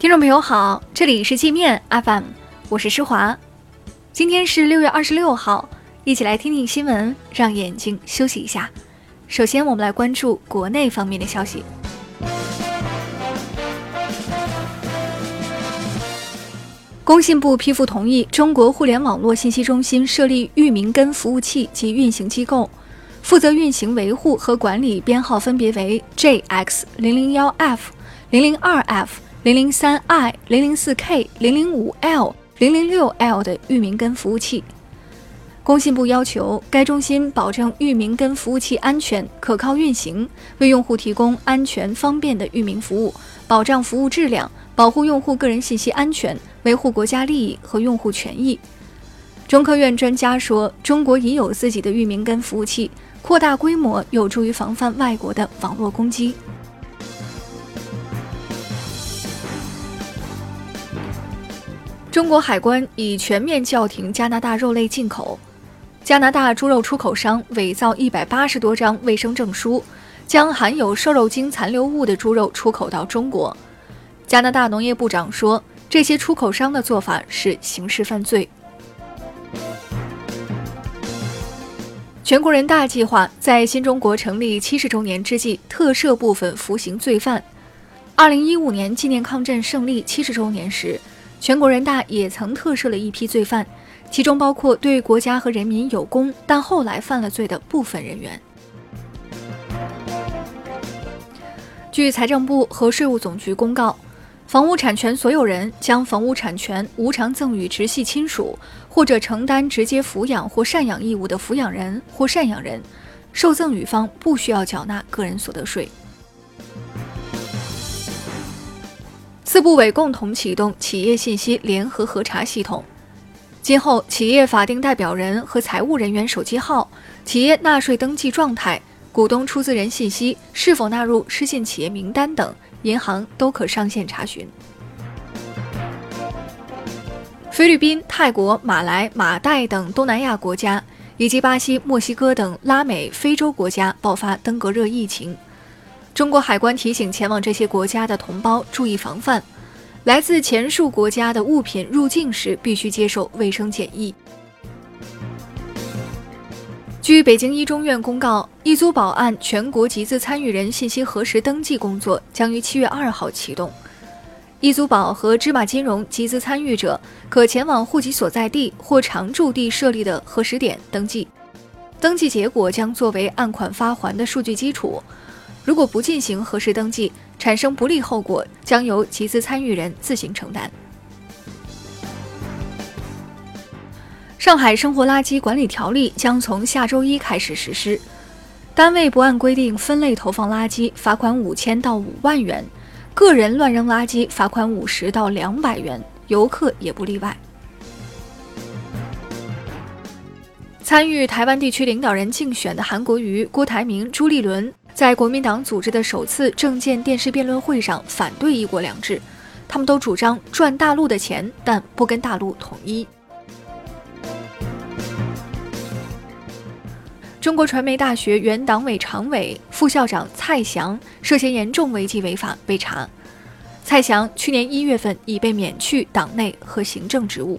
听众朋友好，这里是界面 FM，我是施华。今天是六月二十六号，一起来听听新闻，让眼睛休息一下。首先，我们来关注国内方面的消息。工信部批复同意中国互联网络信息中心设立域名根服务器及运行机构，负责运行、维护和管理编号分别为 JX 零零幺 F、零零二 F。零零三 i、零零四 k、零零五 l、零零六 l 的域名根服务器，工信部要求该中心保证域名根服务器安全可靠运行，为用户提供安全方便的域名服务，保障服务质量，保护用户个人信息安全，维护国家利益和用户权益。中科院专家说，中国已有自己的域名根服务器，扩大规模有助于防范外国的网络攻击。中国海关已全面叫停加拿大肉类进口。加拿大猪肉出口商伪造一百八十多张卫生证书，将含有瘦肉精残留物的猪肉出口到中国。加拿大农业部长说，这些出口商的做法是刑事犯罪。全国人大计划在新中国成立七十周年之际特赦部分服刑罪犯。二零一五年纪念抗战胜利七十周年时。全国人大也曾特赦了一批罪犯，其中包括对国家和人民有功但后来犯了罪的部分人员。据财政部和税务总局公告，房屋产权所有人将房屋产权无偿赠与直系亲属或者承担直接抚养或赡养义务的抚养人或赡养人，受赠与方不需要缴纳个人所得税。四部委共同启动企业信息联合核查系统，今后企业法定代表人和财务人员手机号、企业纳税登记状态、股东出资人信息是否纳入失信企业名单等，银行都可上线查询。菲律宾、泰国、马来、马代等东南亚国家，以及巴西、墨西哥等拉美、非洲国家爆发登革热疫情。中国海关提醒前往这些国家的同胞注意防范，来自前述国家的物品入境时必须接受卫生检疫。据北京一中院公告，易租宝案全国集资参与人信息核实登记工作将于七月二号启动。易租宝和芝麻金融集资参与者可前往户籍所在地或常住地设立的核实点登记，登记结果将作为按款发还的数据基础。如果不进行核实登记，产生不利后果将由集资参与人自行承担。上海生活垃圾管理条例将从下周一开始实施，单位不按规定分类投放垃圾，罚款五千到五万元；个人乱扔垃圾，罚款五十到两百元，游客也不例外。参与台湾地区领导人竞选的韩国瑜、郭台铭、朱立伦。在国民党组织的首次政见电视辩论会上，反对“一国两制”，他们都主张赚大陆的钱，但不跟大陆统一。中国传媒大学原党委常委、副校长蔡翔涉嫌严重违纪违法被查，蔡翔去年一月份已被免去党内和行政职务。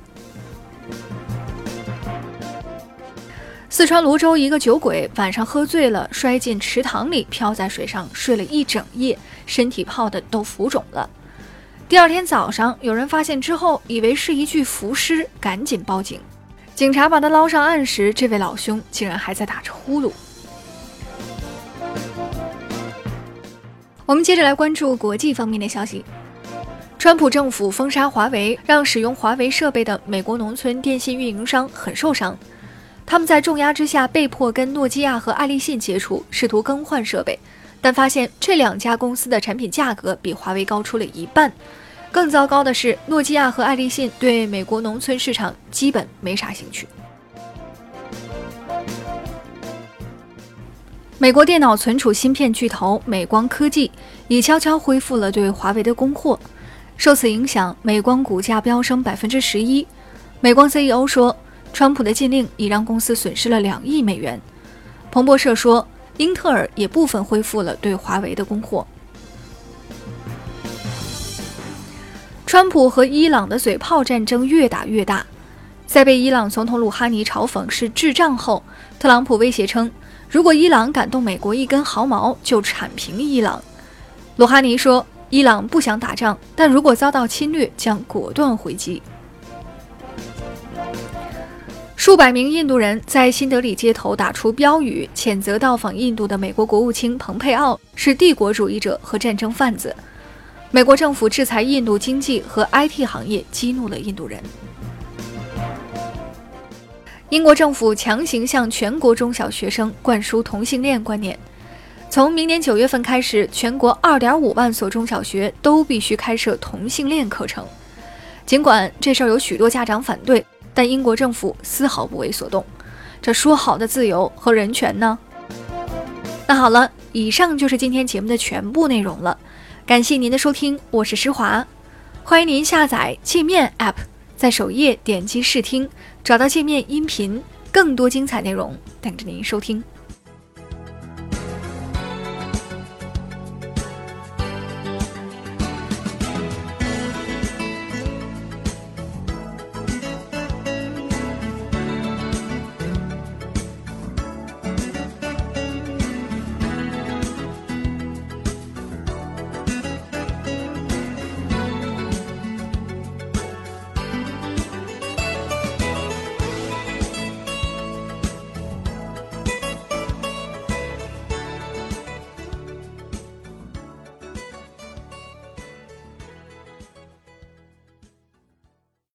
四川泸州一个酒鬼晚上喝醉了，摔进池塘里，漂在水上睡了一整夜，身体泡的都浮肿了。第二天早上，有人发现之后，以为是一具浮尸，赶紧报警。警察把他捞上岸时，这位老兄竟然还在打着呼噜。我们接着来关注国际方面的消息：川普政府封杀华为，让使用华为设备的美国农村电信运营商很受伤。他们在重压之下被迫跟诺基亚和爱立信接触，试图更换设备，但发现这两家公司的产品价格比华为高出了一半。更糟糕的是，诺基亚和爱立信对美国农村市场基本没啥兴趣。美国电脑存储芯片巨头美光科技已悄悄恢复了对华为的供货，受此影响，美光股价飙升百分之十一。美光 CEO 说。川普的禁令已让公司损失了两亿美元。彭博社说，英特尔也部分恢复了对华为的供货。川普和伊朗的嘴炮战争越打越大。在被伊朗总统鲁哈尼嘲讽是智障后，特朗普威胁称，如果伊朗敢动美国一根毫毛，就铲平伊朗。鲁哈尼说，伊朗不想打仗，但如果遭到侵略，将果断回击。数百名印度人在新德里街头打出标语，谴责到访印度的美国国务卿蓬佩奥是帝国主义者和战争贩子。美国政府制裁印度经济和 IT 行业，激怒了印度人。英国政府强行向全国中小学生灌输同性恋观念，从明年九月份开始，全国二点五万所中小学都必须开设同性恋课程。尽管这事儿有许多家长反对。但英国政府丝毫不为所动，这说好的自由和人权呢？那好了，以上就是今天节目的全部内容了，感谢您的收听，我是施华，欢迎您下载界面 App，在首页点击试听，找到界面音频，更多精彩内容等着您收听。